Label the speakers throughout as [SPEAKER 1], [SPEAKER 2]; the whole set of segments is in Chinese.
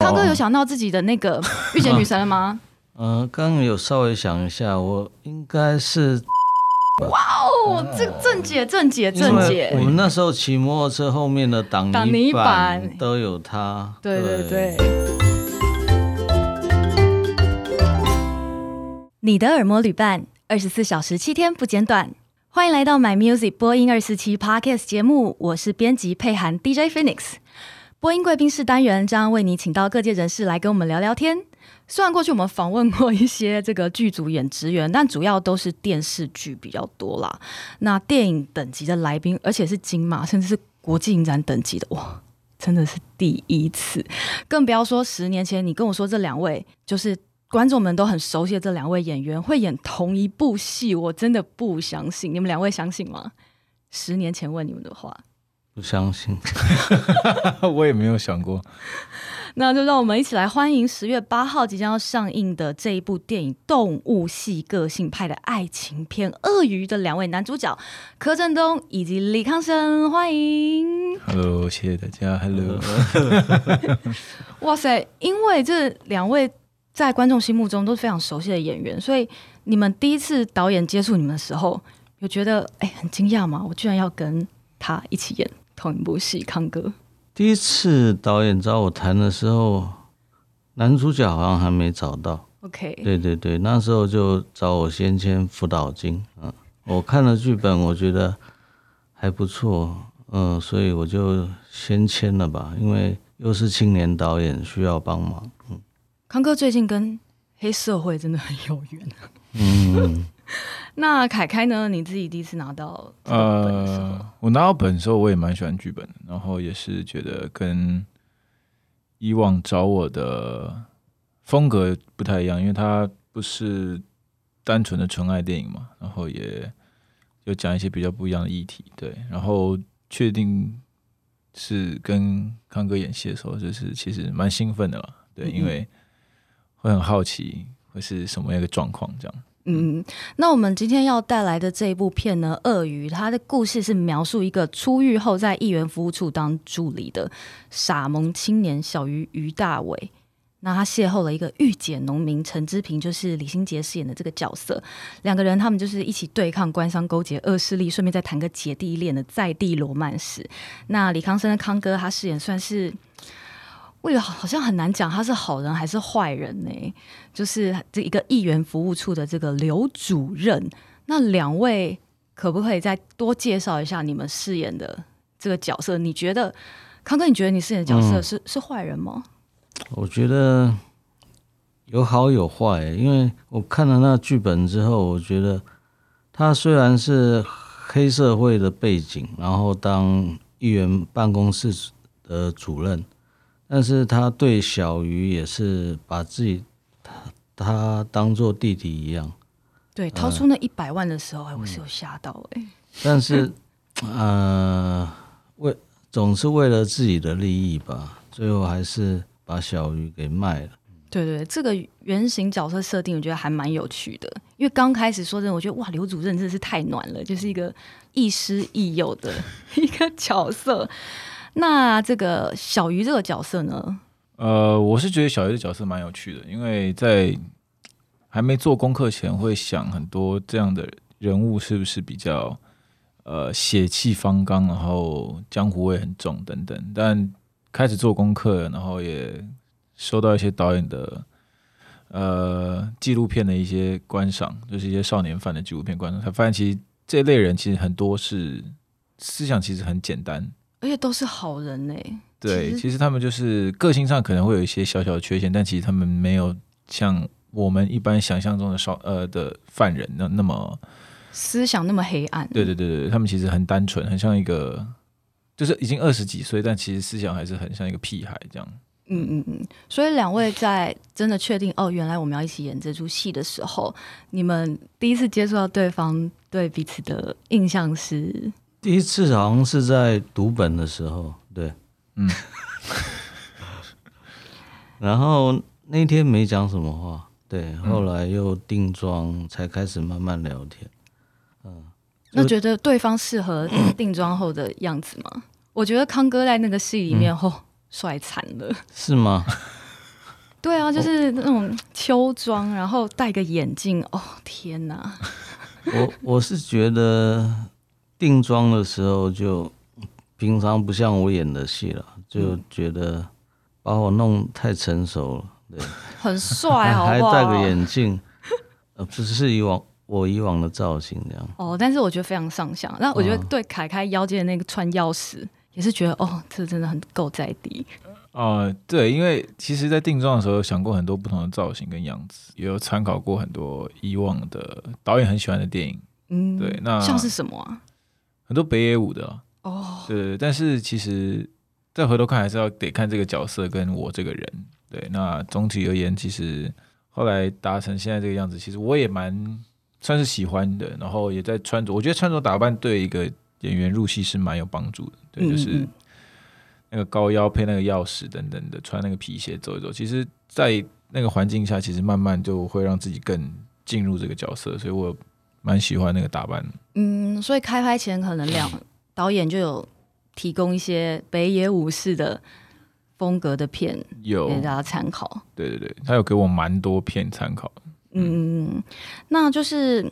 [SPEAKER 1] 康哥有想到自己的那个 御姐女神了吗？
[SPEAKER 2] 嗯、呃，刚刚有稍微想一下，我应该是。
[SPEAKER 1] 哇哦，这正解正解正解！
[SPEAKER 2] 我们那时候骑摩托车后面的挡泥板都有它。
[SPEAKER 1] 对对对。你的耳膜旅伴，二十四小时七天不间断。欢迎来到 My Music 播音二四七 Podcast 节目，我是编辑佩涵 DJ Phoenix。播音贵宾室单元将为你请到各界人士来跟我们聊聊天。虽然过去我们访问过一些这个剧组演职员，但主要都是电视剧比较多啦。那电影等级的来宾，而且是金马甚至是国际影展等级的，哇，真的是第一次。更不要说十年前你跟我说这两位就是观众们都很熟悉的这两位演员会演同一部戏，我真的不相信。你们两位相信吗？十年前问你们的话，
[SPEAKER 2] 不相信，
[SPEAKER 3] 我也没有想过。
[SPEAKER 1] 那就让我们一起来欢迎十月八号即将要上映的这一部电影《动物系个性派的爱情片》《鳄鱼》的两位男主角柯震东以及李康生，欢迎。
[SPEAKER 3] Hello，谢谢大家。Hello。
[SPEAKER 1] 哇塞，因为这两位在观众心目中都是非常熟悉的演员，所以你们第一次导演接触你们的时候，有觉得哎很惊讶吗？我居然要跟他一起演同一部戏，康哥。
[SPEAKER 2] 第一次导演找我谈的时候，男主角好像还没找到。
[SPEAKER 1] OK，
[SPEAKER 2] 对对对，那时候就找我先签辅导金。嗯，我看了剧本，我觉得还不错，嗯，所以我就先签了吧，因为又是青年导演，需要帮忙。嗯，
[SPEAKER 1] 康哥最近跟黑社会真的很有缘。
[SPEAKER 2] 嗯。
[SPEAKER 1] 那凯凯呢？你自己第一次拿到这个本的时候，呃，
[SPEAKER 3] 我拿到本的时候，我也蛮喜欢剧本的，然后也是觉得跟以往找我的风格不太一样，因为它不是单纯的纯爱电影嘛，然后也有讲一些比较不一样的议题，对，然后确定是跟康哥演戏的时候，就是其实蛮兴奋的了，对，因为会很好奇会是什么样一个状况，这样。
[SPEAKER 1] 嗯，那我们今天要带来的这一部片呢，《鳄鱼》，它的故事是描述一个出狱后在议员服务处当助理的傻萌青年小鱼于大伟。那他邂逅了一个御姐农民陈之平，就是李心洁饰演的这个角色。两个人他们就是一起对抗官商勾结恶势力，顺便再谈个姐弟恋的在地罗曼史。那李康生的康哥，他饰演算是。我以为好像很难讲他是好人还是坏人呢、欸？就是这一个议员服务处的这个刘主任。那两位可不可以再多介绍一下你们饰演的这个角色？你觉得康哥，你觉得你饰演的角色是、嗯、是坏人吗？
[SPEAKER 2] 我觉得有好有坏，因为我看了那剧本之后，我觉得他虽然是黑社会的背景，然后当议员办公室的主任。但是他对小鱼也是把自己他他当做弟弟一样，
[SPEAKER 1] 对，掏出那一百万的时候，我是有吓到哎、欸。
[SPEAKER 2] 但是，呃，为总是为了自己的利益吧，最后还是把小鱼给卖了。
[SPEAKER 1] 对对，这个原型角色设定我觉得还蛮有趣的，因为刚开始说真的，我觉得哇，刘主任真的是太暖了，就是一个亦师亦友的 一个角色。那这个小鱼这个角色呢？
[SPEAKER 3] 呃，我是觉得小鱼的角色蛮有趣的，因为在还没做功课前，会想很多这样的人物是不是比较呃血气方刚，然后江湖味很重等等。但开始做功课，然后也收到一些导演的呃纪录片的一些观赏，就是一些少年犯的纪录片观赏，才发现其实这类人其实很多是思想其实很简单。
[SPEAKER 1] 而且都是好人呢。
[SPEAKER 3] 对，其实他们就是个性上可能会有一些小小的缺陷，但其实他们没有像我们一般想象中的少呃的犯人那那么
[SPEAKER 1] 思想那么黑暗。
[SPEAKER 3] 对对对对，他们其实很单纯，很像一个就是已经二十几岁，但其实思想还是很像一个屁孩这样。
[SPEAKER 1] 嗯嗯嗯。所以两位在真的确定哦，原来我们要一起演这出戏的时候，你们第一次接触到对方对彼此的印象是？
[SPEAKER 2] 第一次好像是在读本的时候，对，嗯，然后那天没讲什么话，对，后来又定妆，才开始慢慢聊天，嗯，
[SPEAKER 1] 那觉得对方适合定妆后的样子吗？我觉得康哥在那个戏里面后帅惨了，
[SPEAKER 2] 是吗？
[SPEAKER 1] 对啊，就是那种秋装，然后戴个眼镜，哦天哪！
[SPEAKER 2] 我我是觉得定妆的时候就平常不像我演的戏了，就觉得把我弄太成熟了，对，
[SPEAKER 1] 很帅，好
[SPEAKER 2] 还戴个眼镜，呃，不是以往我以往的造型这样。
[SPEAKER 1] 哦，但是我觉得非常上相。那我觉得对凯凯腰间的那个串钥匙，也是觉得哦，这真的很够在地。
[SPEAKER 3] 啊、呃，对，因为其实，在定妆的时候想过很多不同的造型跟样子，也有参考过很多以往的导演很喜欢的电影。嗯，对，那
[SPEAKER 1] 像是什么啊？
[SPEAKER 3] 很多北野武的
[SPEAKER 1] 哦、啊。
[SPEAKER 3] 对，对，但是其实再回头看，还是要得看这个角色跟我这个人。对，那总体而言，其实后来达成现在这个样子，其实我也蛮算是喜欢的。然后也在穿着，我觉得穿着打扮对一个演员入戏是蛮有帮助的。对，就是。那个高腰配那个钥匙等等的，穿那个皮鞋走一走，其实，在那个环境下，其实慢慢就会让自己更进入这个角色，所以我蛮喜欢那个打扮。
[SPEAKER 1] 嗯，所以开拍前可能两导演就有提供一些北野武士的风格的片，有给大家参考。
[SPEAKER 3] 对对对，他有给我蛮多片参考。
[SPEAKER 1] 嗯，嗯，那就是。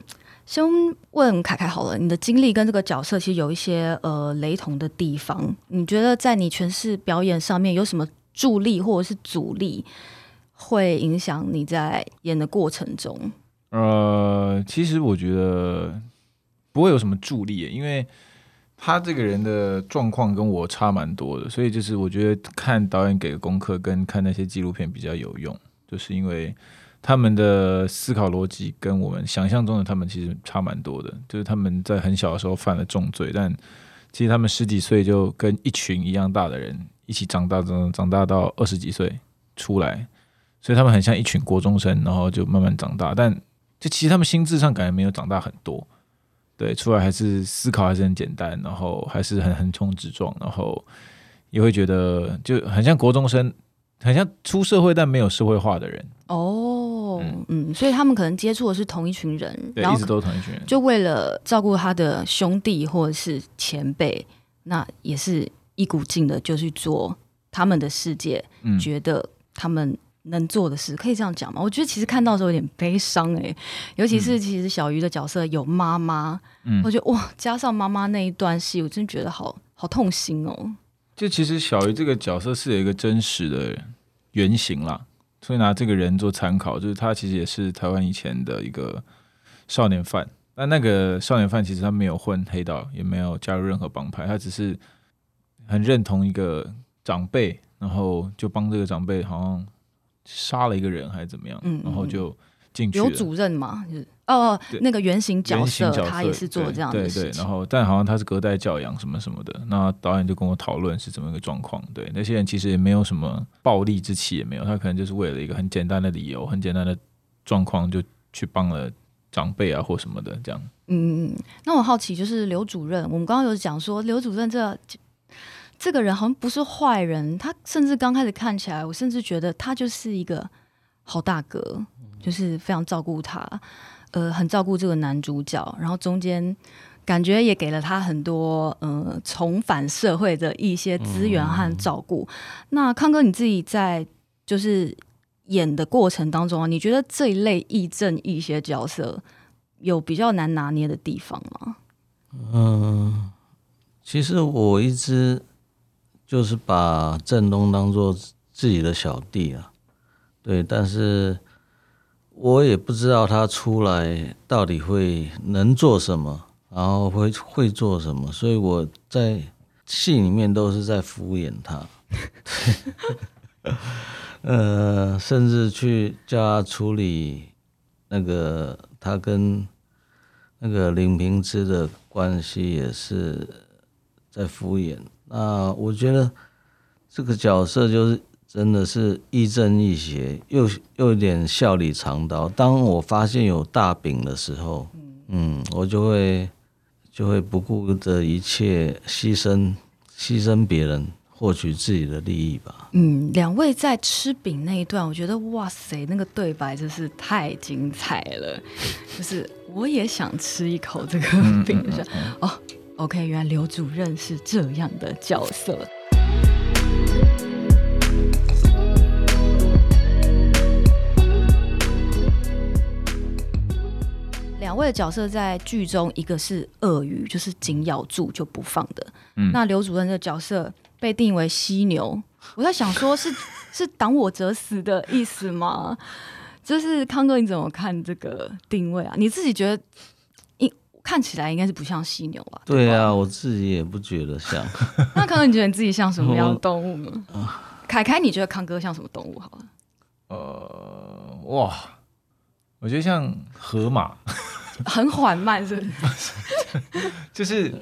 [SPEAKER 1] 先问凯凯好了，你的经历跟这个角色其实有一些呃雷同的地方。你觉得在你诠释表演上面有什么助力或者是阻力，会影响你在演的过程中？
[SPEAKER 3] 呃，其实我觉得不会有什么助力，因为他这个人的状况跟我差蛮多的，所以就是我觉得看导演给的功课跟看那些纪录片比较有用，就是因为。他们的思考逻辑跟我们想象中的他们其实差蛮多的，就是他们在很小的时候犯了重罪，但其实他们十几岁就跟一群一样大的人一起长大，长长大到二十几岁出来，所以他们很像一群国中生，然后就慢慢长大，但就其实他们心智上感觉没有长大很多，对，出来还是思考还是很简单，然后还是很横冲直撞，然后也会觉得就很像国中生，很像出社会但没有社会化的人。
[SPEAKER 1] 哦。嗯，嗯，所以他们可能接触的是同一群人，对，
[SPEAKER 3] 一直都同一群人，
[SPEAKER 1] 就为了照顾他的兄弟或者是前辈，那也是一股劲的就去做他们的世界，嗯，觉得他们能做的事，可以这样讲吗？我觉得其实看到的时候有点悲伤哎、欸，尤其是其实小鱼的角色有妈妈，嗯，我觉得哇，加上妈妈那一段戏，我真的觉得好好痛心哦。
[SPEAKER 3] 就其实小鱼这个角色是有一个真实的原型啦。所以拿这个人做参考，就是他其实也是台湾以前的一个少年犯。那那个少年犯其实他没有混黑道，也没有加入任何帮派，他只是很认同一个长辈，然后就帮这个长辈好像杀了一个人还是怎么样，然后就
[SPEAKER 1] 进去。刘主任嘛，就是哦，那个原型角色，他也是做这样的事情。
[SPEAKER 3] 对对对，然后但好像他是隔代教养什么什么的。那导演就跟我讨论是怎么一个状况。对，那些人其实也没有什么暴力之气，也没有，他可能就是为了一个很简单的理由、很简单的状况，就去帮了长辈啊或什么的这样。
[SPEAKER 1] 嗯嗯，那我好奇就是刘主任，我们刚刚有讲说刘主任这这个人好像不是坏人，他甚至刚开始看起来，我甚至觉得他就是一个好大哥。就是非常照顾他，呃，很照顾这个男主角，然后中间感觉也给了他很多呃重返社会的一些资源和照顾。嗯、那康哥你自己在就是演的过程当中啊，你觉得这一类亦正亦邪角色有比较难拿捏的地方吗？
[SPEAKER 2] 嗯，其实我一直就是把郑东当做自己的小弟啊，对，但是。我也不知道他出来到底会能做什么，然后会会做什么，所以我在戏里面都是在敷衍他，呃，甚至去叫他处理那个他跟那个林平之的关系，也是在敷衍。那我觉得这个角色就是。真的是亦正亦邪，又又有点笑里藏刀。当我发现有大饼的时候，嗯，我就会就会不顾的一切牺牲牺牲别人，获取自己的利益吧。
[SPEAKER 1] 嗯，两位在吃饼那一段，我觉得哇塞，那个对白真是太精彩了。就是我也想吃一口这个饼，是哦 OK，原来刘主任是这样的角色。两位的角色在剧中，一个是鳄鱼，就是紧咬住就不放的。嗯，那刘主任的角色被定为犀牛，我在想，说是 是挡我者死的意思吗？就是康哥，你怎么看这个定位啊？你自己觉得？看起来应该是不像犀牛吧？
[SPEAKER 2] 对啊，我自己也不觉得像。
[SPEAKER 1] 那康哥，你觉得你自己像什么样的动物呢？凯凯，你觉得康哥像什么动物？好了，
[SPEAKER 3] 呃，哇。我觉得像河马，
[SPEAKER 1] 很缓慢，是不
[SPEAKER 3] 是？就是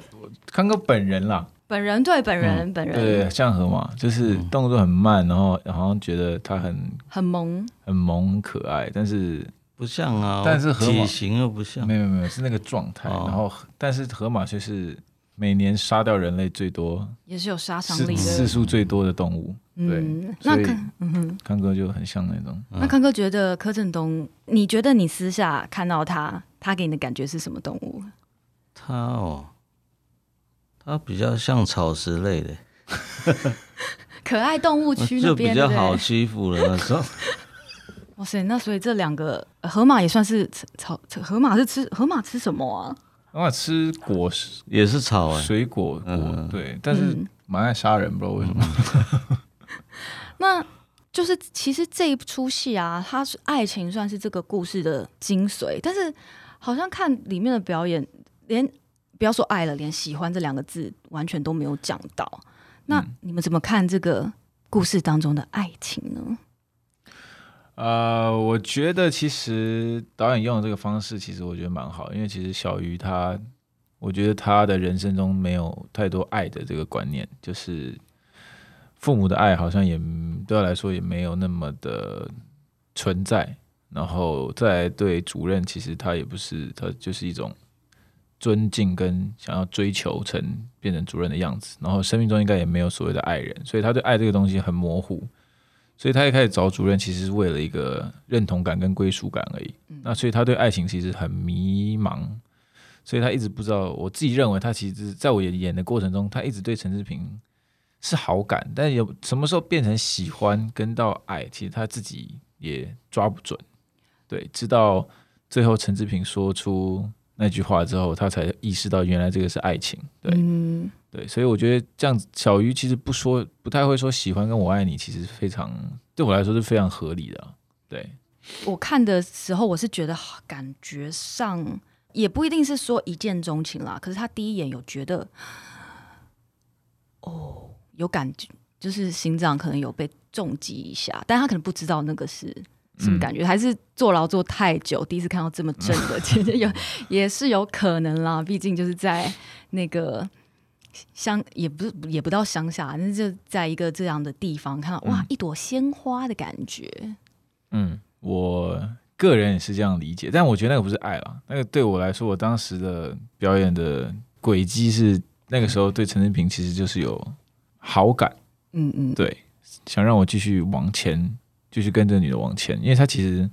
[SPEAKER 3] 康哥本人啦，
[SPEAKER 1] 本人对本人、嗯、本人
[SPEAKER 3] 对像河马，就是动作很慢，然后好像觉得他很
[SPEAKER 1] 很萌，
[SPEAKER 3] 很萌很可爱，但是
[SPEAKER 2] 不像啊。
[SPEAKER 3] 但是河马
[SPEAKER 2] 体型又不像，
[SPEAKER 3] 没有没有是那个状态。哦、然后但是河马却是每年杀掉人类最多，
[SPEAKER 1] 也是有杀伤力的
[SPEAKER 3] 次数最多的动物。对，
[SPEAKER 1] 嗯、那康，嗯哼，
[SPEAKER 3] 康哥就很像那种。
[SPEAKER 1] 嗯、那康哥觉得柯震东，你觉得你私下看到他，他给你的感觉是什么动物？
[SPEAKER 2] 他哦，他比较像草食类的，
[SPEAKER 1] 可爱动物区那边
[SPEAKER 2] 就比较好欺负了那时候。
[SPEAKER 1] 哇塞，那所以这两个河马也算是草，河马是吃河马吃什么啊？
[SPEAKER 3] 河马吃果实，
[SPEAKER 2] 也是草啊，
[SPEAKER 3] 水果果，嗯、对，但是蛮爱杀人，不知道为什么。嗯
[SPEAKER 1] 那就是其实这一出戏啊，它是爱情算是这个故事的精髓，但是好像看里面的表演，连不要说爱了，连喜欢这两个字完全都没有讲到。那你们怎么看这个故事当中的爱情呢？
[SPEAKER 3] 呃，我觉得其实导演用的这个方式，其实我觉得蛮好，因为其实小鱼他，我觉得他的人生中没有太多爱的这个观念，就是。父母的爱好像也对他来说也没有那么的存在，然后再对主任，其实他也不是，他就是一种尊敬跟想要追求成变成主任的样子，然后生命中应该也没有所谓的爱人，所以他对爱这个东西很模糊，所以他一开始找主任其实是为了一个认同感跟归属感而已，那所以他对爱情其实很迷茫，所以他一直不知道，我自己认为他其实在我演的过程中，他一直对陈志平。是好感，但有什么时候变成喜欢跟到爱，其实他自己也抓不准。对，直到最后陈志平说出那句话之后，他才意识到原来这个是爱情。对，嗯、对，所以我觉得这样子，小鱼其实不说，不太会说喜欢跟我爱你，其实非常对我来说是非常合理的。对，
[SPEAKER 1] 我看的时候，我是觉得感觉上也不一定是说一见钟情啦，可是他第一眼有觉得，哦。有感觉，就是心脏可能有被重击一下，但他可能不知道那个是什么感觉，嗯、还是坐牢坐太久，第一次看到这么正的，其实有 也是有可能啦。毕竟就是在那个乡，也不是也不到乡下，那就在一个这样的地方看到哇，嗯、一朵鲜花的感觉。
[SPEAKER 3] 嗯，我个人也是这样理解，但我觉得那个不是爱啦，那个对我来说，我当时的表演的轨迹是那个时候对陈志平其实就是有。好感，嗯嗯，对，想让我继续往前，继续跟着女的往前，因为他其实，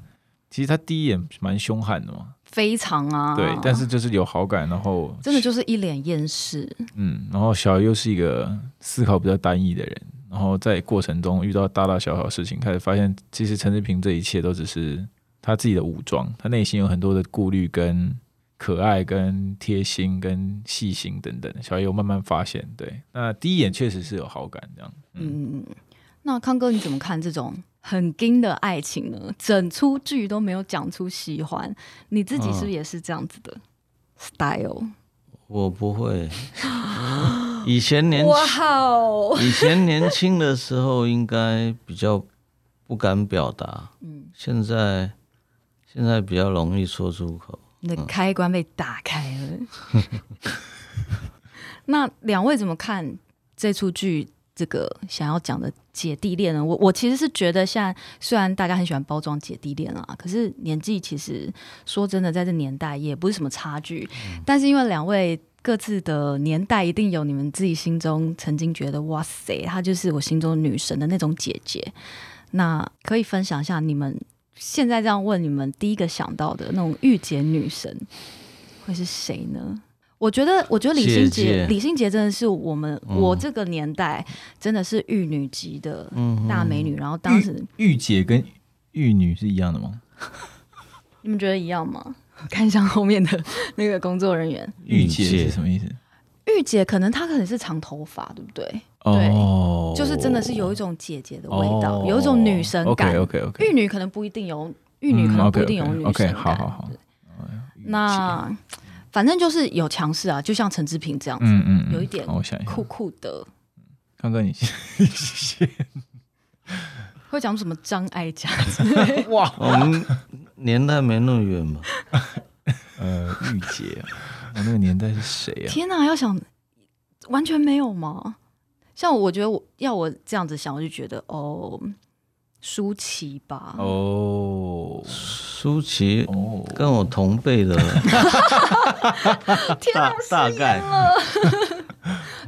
[SPEAKER 3] 其实他第一眼蛮凶悍的嘛，
[SPEAKER 1] 非常啊，
[SPEAKER 3] 对，但是就是有好感，然后
[SPEAKER 1] 真的就是一脸厌世，
[SPEAKER 3] 嗯，然后小鱼又是一个思考比较单一的人，然后在过程中遇到大大小小的事情，开始发现其实陈志平这一切都只是他自己的武装，他内心有很多的顾虑跟。可爱、跟贴心、跟细心等等，小鱼有慢慢发现。对，那第一眼确实是有好感这样。嗯，
[SPEAKER 1] 嗯，那康哥你怎么看这种很硬的爱情呢？整出剧都没有讲出喜欢，你自己是不是也是这样子的 style？
[SPEAKER 2] 我不会，以前年
[SPEAKER 1] 哇哦，
[SPEAKER 2] 以前年轻的时候应该比较不敢表达，嗯，现在现在比较容易说出口。
[SPEAKER 1] 你的开关被打开了。那两位怎么看这出剧？这个想要讲的姐弟恋呢？我我其实是觉得，现在虽然大家很喜欢包装姐弟恋啊，可是年纪其实说真的，在这年代也不是什么差距。嗯、但是因为两位各自的年代，一定有你们自己心中曾经觉得哇塞，她就是我心中女神的那种姐姐。那可以分享一下你们。现在这样问你们，第一个想到的那种御姐女神会是谁呢？我觉得，我觉得李心洁，李心洁真的是我们、嗯、我这个年代真的是玉女级的大美女。嗯、然后当时
[SPEAKER 3] 玉姐跟玉女是一样的吗？
[SPEAKER 1] 你们觉得一样吗？看向后面的 那个工作人员，
[SPEAKER 3] 玉姐是什么意思？
[SPEAKER 1] 玉姐可能她可能是长头发，对不对？
[SPEAKER 3] 哦，
[SPEAKER 1] 就是真的是有一种姐姐的味道，哦、有一种女神感。
[SPEAKER 3] OK OK OK。
[SPEAKER 1] 玉女可能不一定有，玉女可能不一定有女神感。
[SPEAKER 3] 嗯、okay, okay, okay, 好好好。
[SPEAKER 1] 那反正就是有强势啊，就像陈志平这样子，
[SPEAKER 3] 嗯嗯，
[SPEAKER 1] 有一点酷酷的。
[SPEAKER 3] 康哥，你先。
[SPEAKER 1] 会讲什么张艾嘉？
[SPEAKER 2] 哇，我们年代没那么远吧？
[SPEAKER 3] 呃，御姐那个年代是谁啊？
[SPEAKER 1] 天哪，要想完全没有吗？像我觉得我要我这样子想，我就觉得哦，舒淇吧。
[SPEAKER 3] 哦，
[SPEAKER 2] 舒淇，哦，跟我同辈的，
[SPEAKER 1] 天哪，
[SPEAKER 2] 大概。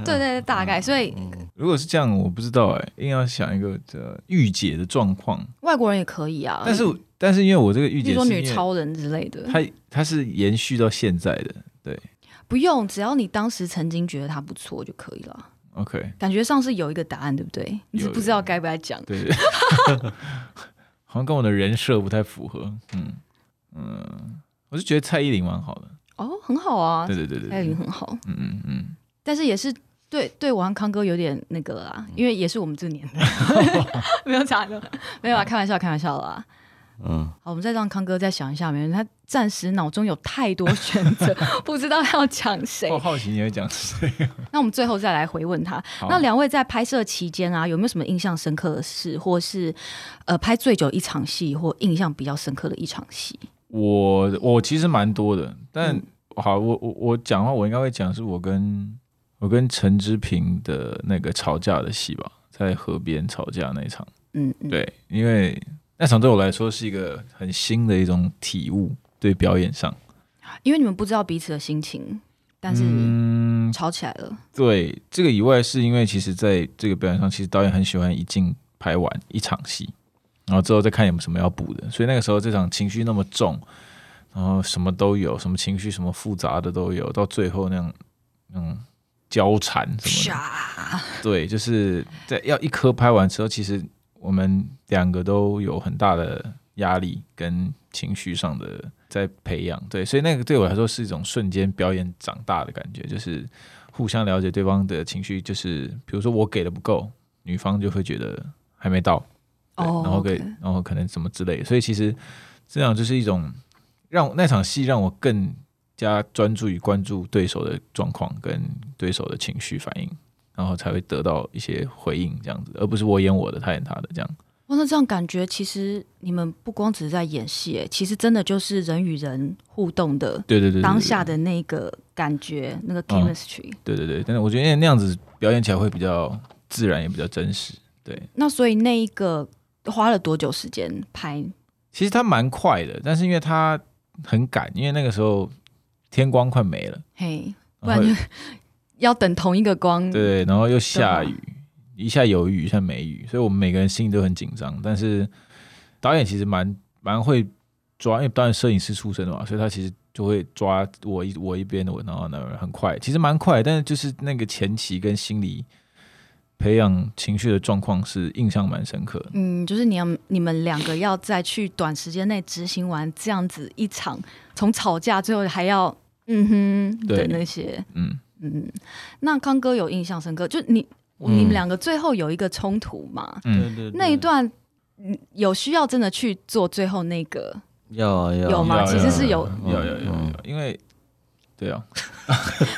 [SPEAKER 1] 对对对，大概。所以，
[SPEAKER 3] 如果是这样，我不知道哎，硬要想一个这御姐的状况，
[SPEAKER 1] 外国人也可以啊。
[SPEAKER 3] 但是，但是因为我这个御姐，比如
[SPEAKER 1] 说女超人之类的，
[SPEAKER 3] 她她是延续到现在的，对。
[SPEAKER 1] 不用，只要你当时曾经觉得她不错就可以了。
[SPEAKER 3] OK，感
[SPEAKER 1] 觉上是有一个答案，对不对？你是不知道该不该讲。
[SPEAKER 3] 对，好像跟我的人设不太符合。嗯嗯，我是觉得蔡依林蛮好的。
[SPEAKER 1] 哦，很好啊。
[SPEAKER 3] 对对对对，
[SPEAKER 1] 蔡依林很好。
[SPEAKER 3] 嗯嗯嗯。
[SPEAKER 1] 但是也是对对我和康哥有点那个啦，因为也是我们这年代，没有假的，没有啊，开玩笑开玩笑啦。
[SPEAKER 2] 嗯，
[SPEAKER 1] 好，我们再让康哥再想一下，没有，他暂时脑中有太多选择，不知道要讲谁。
[SPEAKER 3] 我好奇你会讲谁？
[SPEAKER 1] 那我们最后再来回问他。那两位在拍摄期间啊，有没有什么印象深刻的事，或是呃拍最久一场戏，或印象比较深刻的一场戏？
[SPEAKER 3] 我我其实蛮多的，但、嗯、好，我我我讲话，我应该会讲是我跟。我跟陈之平的那个吵架的戏吧，在河边吵架那场，
[SPEAKER 1] 嗯，嗯，
[SPEAKER 3] 对，因为那场对我来说是一个很新的一种体悟，对表演上，
[SPEAKER 1] 因为你们不知道彼此的心情，但是吵起来了。
[SPEAKER 3] 嗯、对，这个以外是因为其实在这个表演上，其实导演很喜欢一镜拍完一场戏，然后之后再看有没有什么要补的，所以那个时候这场情绪那么重，然后什么都有，什么情绪什么复杂的都有，到最后那样，嗯。交缠什么的，对，就是在要一颗拍完之后，其实我们两个都有很大的压力跟情绪上的在培养，对，所以那个对我来说是一种瞬间表演长大的感觉，就是互相了解对方的情绪，就是比如说我给的不够，女方就会觉得还没到，对，然后给，然后可能什么之类的，所以其实这样就是一种让那场戏让我更。加专注于关注对手的状况跟对手的情绪反应，然后才会得到一些回应，这样子，而不是我演我的，他演他的这样。
[SPEAKER 1] 哇，那这样感觉其实你们不光只是在演戏，其实真的就是人与人互动的，
[SPEAKER 3] 对对对，
[SPEAKER 1] 当下的那个感觉，那个 chemistry，
[SPEAKER 3] 嗯。对对对，但是我觉得那样子表演起来会比较自然，也比较真实。对，
[SPEAKER 1] 那所以那一个花了多久时间拍？
[SPEAKER 3] 其实他蛮快的，但是因为他很赶，因为那个时候。天光快没了，
[SPEAKER 1] 嘿，不然就 要等同一个光。
[SPEAKER 3] 对，然后又下雨，一下有雨，一下没雨，所以我们每个人心里都很紧张。但是导演其实蛮蛮会抓，因为导演摄影师出身的嘛，所以他其实就会抓我一我一边的，我然后呢很快，其实蛮快。但是就是那个前期跟心理培养情绪的状况是印象蛮深刻的。
[SPEAKER 1] 嗯，就是你要你们两个要再去短时间内执行完这样子一场，从吵架最后还要。嗯哼，的那些，
[SPEAKER 3] 嗯
[SPEAKER 1] 嗯，那康哥有印象深刻，就你、嗯、你们两个最后有一个冲突嘛？
[SPEAKER 3] 嗯，
[SPEAKER 1] 对对，那一段有需要真的去做最后那个？
[SPEAKER 2] 要啊要
[SPEAKER 1] 有吗？其实是有，
[SPEAKER 3] 有有有有，因为对啊。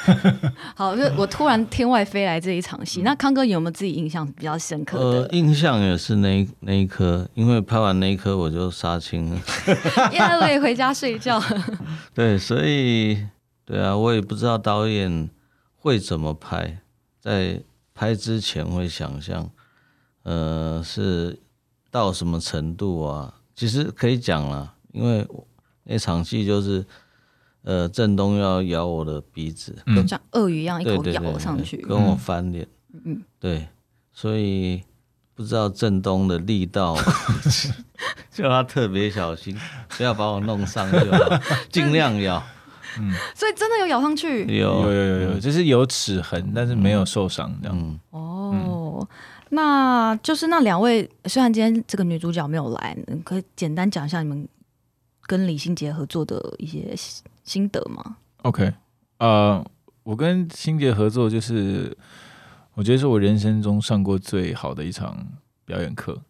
[SPEAKER 1] 好，就我突然天外飞来这一场戏，那康哥有没有自己印象比较深刻的？
[SPEAKER 2] 呃，印象也是那一那一颗，因为拍完那一颗我就杀青了，
[SPEAKER 1] 因为我也回家睡觉。
[SPEAKER 2] 对，所以。对啊，我也不知道导演会怎么拍，在拍之前会想象，呃，是到什么程度啊？其实可以讲了，因为那场戏就是，呃，郑东要咬我的鼻子，
[SPEAKER 1] 嗯。像鳄鱼一样一口咬上去，
[SPEAKER 2] 跟我翻脸，
[SPEAKER 1] 嗯，
[SPEAKER 2] 对，所以不知道郑东的力道，叫他特别小心，不要把我弄伤就好，尽量咬。
[SPEAKER 3] 嗯，
[SPEAKER 1] 所以真的有咬上去，
[SPEAKER 3] 有有有有，就是有齿痕，但是没有受伤这样。
[SPEAKER 2] 嗯、
[SPEAKER 1] 哦，那就是那两位，虽然今天这个女主角没有来，可以简单讲一下你们跟李心洁合作的一些心得吗
[SPEAKER 3] ？OK，呃，我跟心洁合作，就是我觉得是我人生中上过最好的一场表演课。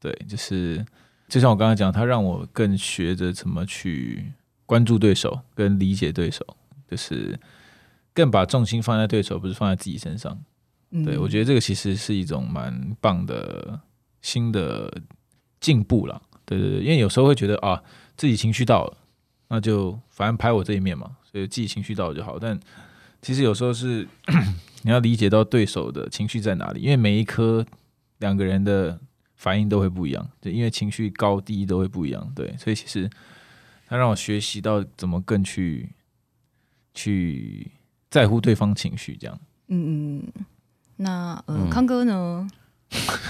[SPEAKER 3] 对，就是就像我刚才讲，他让我更学着怎么去关注对手，跟理解对手，就是更把重心放在对手，不是放在自己身上。嗯、对，我觉得这个其实是一种蛮棒的新的进步了。对对对，因为有时候会觉得啊，自己情绪到了，那就反正拍我这一面嘛，所以自己情绪到了就好。但其实有时候是 你要理解到对手的情绪在哪里，因为每一颗两个人的。反应都会不一样，对，因为情绪高低都会不一样，对，所以其实他让我学习到怎么更去去在乎对方情绪，这样。嗯嗯，
[SPEAKER 1] 那呃，嗯、康哥呢？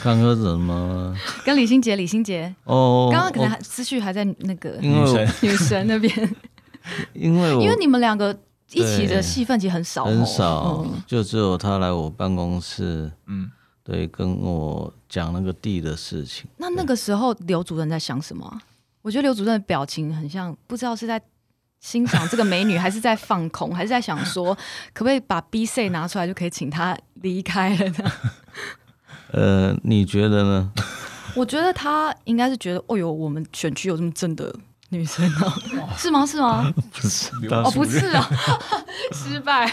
[SPEAKER 2] 康哥怎么？
[SPEAKER 1] 跟李心洁，李心洁哦，刚刚可能还思绪还在那个女神女神那边，
[SPEAKER 2] 因为我
[SPEAKER 1] 因为你们两个一起的戏份其实很少，
[SPEAKER 2] 很少，嗯、就只有他来我办公室，嗯。对，跟我讲那个地的事情。
[SPEAKER 1] 那那个时候刘主任在想什么？我觉得刘主任的表情很像，不知道是在欣赏这个美女，还是在放空，还是在想说，可不可以把 B C 拿出来，就可以请她离开了呢？
[SPEAKER 2] 呃，你觉得呢？
[SPEAKER 1] 我觉得他应该是觉得，哦呦，我们选区有这么正的女生哦，是吗？是吗？
[SPEAKER 2] 不是，
[SPEAKER 1] 哦，不是啊，失败。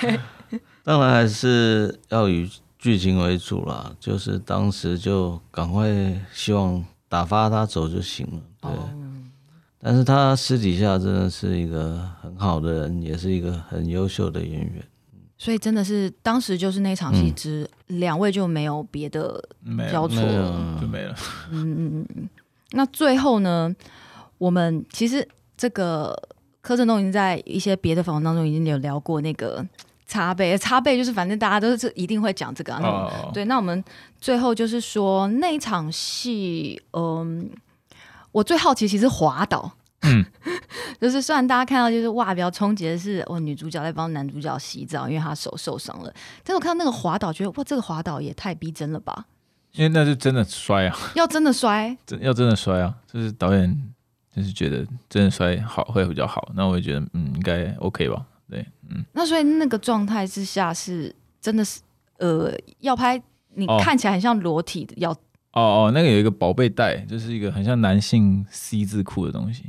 [SPEAKER 2] 当然还是要以。剧情为主啦，就是当时就赶快希望打发他走就行了。对，哦、但是他私底下真的是一个很好的人，也是一个很优秀的演员。
[SPEAKER 1] 所以真的是当时就是那场戏之、嗯、两位就没有别的交错了，
[SPEAKER 3] 就没了。
[SPEAKER 1] 嗯嗯嗯。那最后呢，我们其实这个柯震东已经在一些别的访问当中已经有聊过那个。擦背，擦背就是反正大家都是一定会讲这个、啊。Oh. 对，那我们最后就是说那一场戏，嗯，我最好奇其实滑倒，嗯，就是虽然大家看到就是哇比较冲击的是，哇女主角在帮男主角洗澡，因为他手受伤了，但是我看到那个滑倒，觉得哇这个滑倒也太逼真了吧，
[SPEAKER 3] 因为那是真的摔啊，
[SPEAKER 1] 要真的摔，
[SPEAKER 3] 真要真的摔啊，就是导演就是觉得真的摔好会比较好，那我也觉得嗯应该 OK 吧。对，嗯，
[SPEAKER 1] 那所以那个状态之下是真的是，呃，要拍你看起来很像裸体的，要
[SPEAKER 3] 哦哦哦，那个有一个宝贝袋，就是一个很像男性 C 字裤的东西。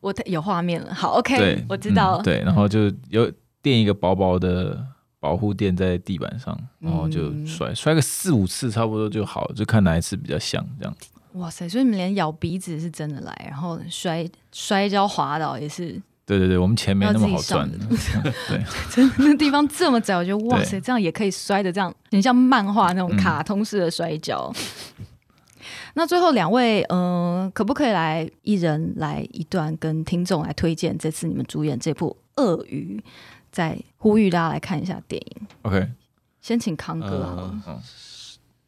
[SPEAKER 1] 我有画面了，好，OK，我知道、
[SPEAKER 3] 嗯，对，然后就有垫一个薄薄的保护垫在地板上，然后就摔摔个四五次差不多就好，就看哪一次比较像这样。
[SPEAKER 1] 哇塞，所以你们连咬鼻子是真的来，然后摔摔跤滑倒也是。
[SPEAKER 3] 对对对，我们钱没那么好赚的。对，
[SPEAKER 1] 真的那地方这么窄，我觉得哇塞，这样也可以摔的这样，很像漫画那种卡通式的摔跤。嗯、那最后两位，嗯、呃，可不可以来一人来一段，跟听众来推荐这次你们主演这部《鳄鱼》，再呼吁大家来看一下电影。
[SPEAKER 3] OK，
[SPEAKER 1] 先请康哥好了。
[SPEAKER 2] 呃、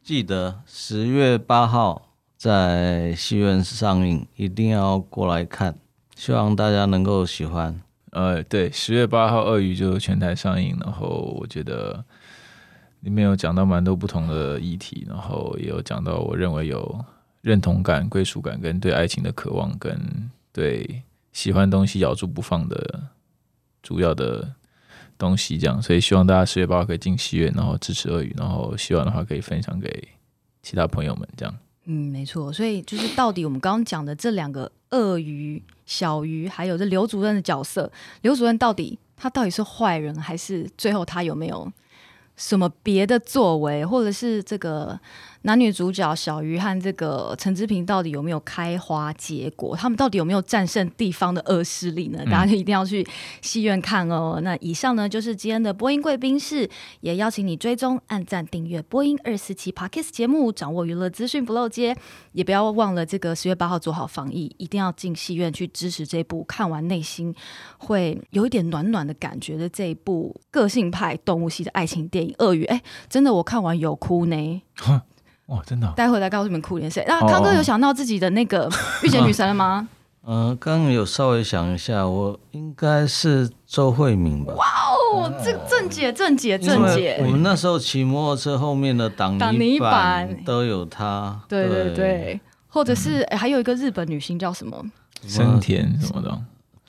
[SPEAKER 2] 记得十月八号在戏院上映，一定要过来看。希望大家能够喜欢。
[SPEAKER 3] 呃，对，十月八号《鳄鱼》就全台上映，然后我觉得里面有讲到蛮多不同的议题，然后也有讲到我认为有认同感、归属感，跟对爱情的渴望，跟对喜欢东西咬住不放的主要的东西，这样。所以希望大家十月八号可以进戏院，然后支持《鳄鱼》，然后希望的话可以分享给其他朋友们，这样。
[SPEAKER 1] 嗯，没错。所以就是到底我们刚刚讲的这两个。鳄鱼、小鱼，还有这刘主任的角色，刘主任到底他到底是坏人，还是最后他有没有什么别的作为，或者是这个？男女主角小鱼和这个陈志平到底有没有开花结果？他们到底有没有战胜地方的恶势力呢？大家就一定要去戏院看哦。嗯、那以上呢就是今天的播音贵宾室，也邀请你追踪、按赞、订阅播音二四七 Podcast 节目，掌握娱乐资讯不漏接。也不要忘了这个十月八号做好防疫，一定要进戏院去支持这部看完内心会有一点暖暖的感觉的这一部个性派动物系的爱情电影《鳄鱼》。哎，真的我看完有哭呢。
[SPEAKER 3] 哇，真的、哦！
[SPEAKER 1] 待会来告诉你们哭脸谁？那康哥有想到自己的那个 御姐女神了吗？
[SPEAKER 2] 嗯、呃，刚刚有稍微想一下，我应该是周慧敏吧。
[SPEAKER 1] 哇哦，这个正姐，正姐，正姐！
[SPEAKER 2] 我们那时候骑摩托车后面的挡泥板都有她。
[SPEAKER 1] 对对对，或者是、欸、还有一个日本女星叫什么？
[SPEAKER 3] 森田什么的。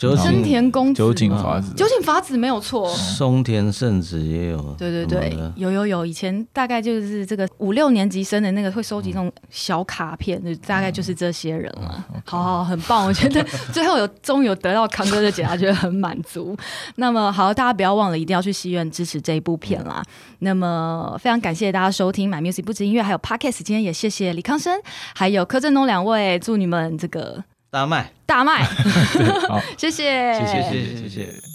[SPEAKER 2] 酒井
[SPEAKER 1] 田公子，
[SPEAKER 3] 酒井法子，
[SPEAKER 1] 酒井法子没有错。
[SPEAKER 2] 松田圣子也有，
[SPEAKER 1] 对对对，有有有。以前大概就是这个五六年级生的那个会收集那种小卡片，就大概就是这些人了。好好，很棒，我觉得 最后有终于有得到康哥的解答，觉得很满足。那么好，大家不要忘了，一定要去戏院支持这一部片啦。那么非常感谢大家收听《My Music 不止音乐》，还有 Podcast。今天也谢谢李康生还有柯震东两位，祝你们这个。
[SPEAKER 2] 大卖，
[SPEAKER 1] 大卖，
[SPEAKER 3] 好，
[SPEAKER 1] 谢谢，
[SPEAKER 3] 谢谢，谢谢，谢谢。